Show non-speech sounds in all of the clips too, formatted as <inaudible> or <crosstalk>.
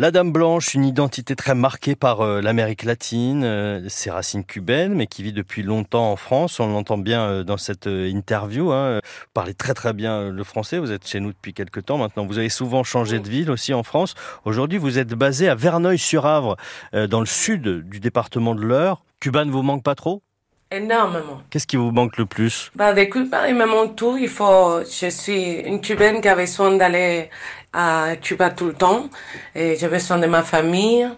La Dame Blanche, une identité très marquée par euh, l'Amérique latine, euh, ses racines cubaines, mais qui vit depuis longtemps en France. On l'entend bien euh, dans cette interview. Hein. Vous parlez très très bien le français. Vous êtes chez nous depuis quelques temps maintenant. Vous avez souvent changé de ville aussi en France. Aujourd'hui, vous êtes basé à Verneuil-sur-Avre, dans le sud du département de l'Eure. Cuba ne vous manque pas trop? Énormément. Qu'est-ce qui vous manque le plus? Bah, Avec Cuba, il me manque tout. Il faut, je suis une Cubaine qui avait besoin d'aller à Cuba tout le temps. Et j'ai besoin de ma famille,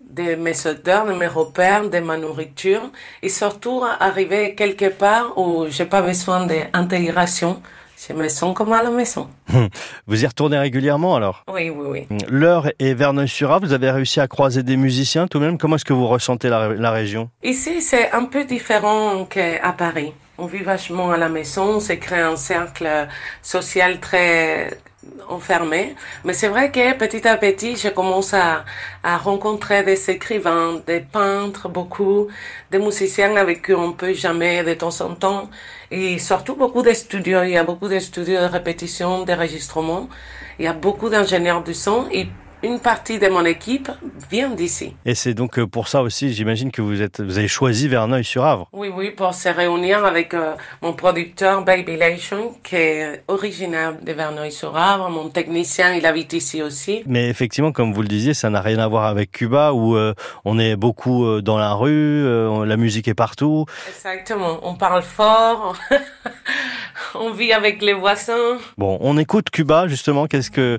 de mes odeurs, de mes repères, de ma nourriture. Et surtout, arriver quelque part où j'ai pas besoin d'intégration. Je me sens comme à la maison. <laughs> Vous y retournez régulièrement alors Oui, oui, oui. L'heure et Verneuil-sur-Avre, vous avez réussi à croiser des musiciens tout de même. Comment est-ce que vous ressentez la, région? Ici, c'est un peu différent qu'à Paris. On vit vachement à la maison, on s'est créé un cercle social très enfermé. Mais c'est vrai que petit à petit, je commence à, à rencontrer des écrivains, des peintres, beaucoup, des musiciens avec qui on peut jamais de temps en temps. Et surtout beaucoup de studios. Il y a beaucoup de studios de répétition, d'enregistrement. Il y a beaucoup d'ingénieurs du son. Et une partie de mon équipe vient d'ici. Et c'est donc euh, pour ça aussi, j'imagine que vous êtes, vous avez choisi Verneuil-sur-Avre. Oui, oui, pour se réunir avec euh, mon producteur Baby Lation, qui est originaire de Verneuil-sur-Avre. Mon technicien, il habite ici aussi. Mais effectivement, comme vous le disiez, ça n'a rien à voir avec Cuba, où euh, on est beaucoup dans la rue, la musique est partout. Exactement. On parle fort. <laughs> <laughs> on vit avec les voisins. Bon, on écoute Cuba justement. Qu'est-ce que,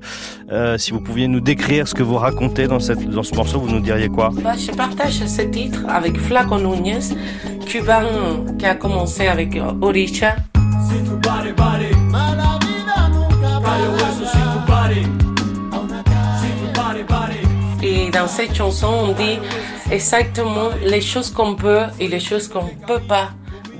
euh, si vous pouviez nous décrire ce que vous racontez dans, cette, dans ce morceau, vous nous diriez quoi? Bah, Je partage ce titre avec Flaco Núñez, cubain qui a commencé avec Orisha. Et dans cette chanson, on dit exactement les choses qu'on peut et les choses qu'on ne peut pas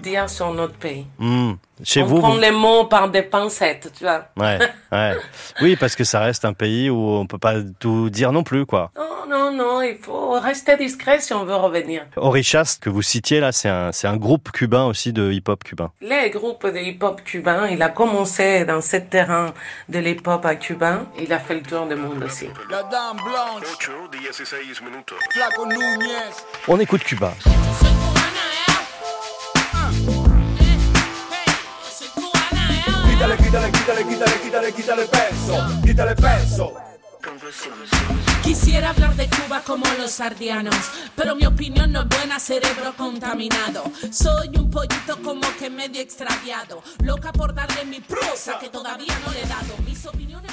dire sur notre pays. Hmm. Chez on vous, prend les mots par des pincettes, tu vois. Ouais, <laughs> ouais. Oui, parce que ça reste un pays où on peut pas tout dire non plus, quoi. Non, non, non, il faut rester discret si on veut revenir. Orichas, que vous citiez là, c'est un, c'est un groupe cubain aussi de hip-hop cubain. Les groupes de hip-hop cubain, il a commencé dans ce terrain de l'hip-hop à Cuba. Il a fait le tour du monde aussi. La Dame Blanche. On écoute Cuba. Quítale, quítale, quítale, quítale, quítale peso, quítale peso. Quisiera hablar de Cuba como los sardianos, pero mi opinión no es buena, cerebro contaminado. Soy un pollito como que medio extraviado, loca por darle mi prosa que todavía no le he dado. Mis opiniones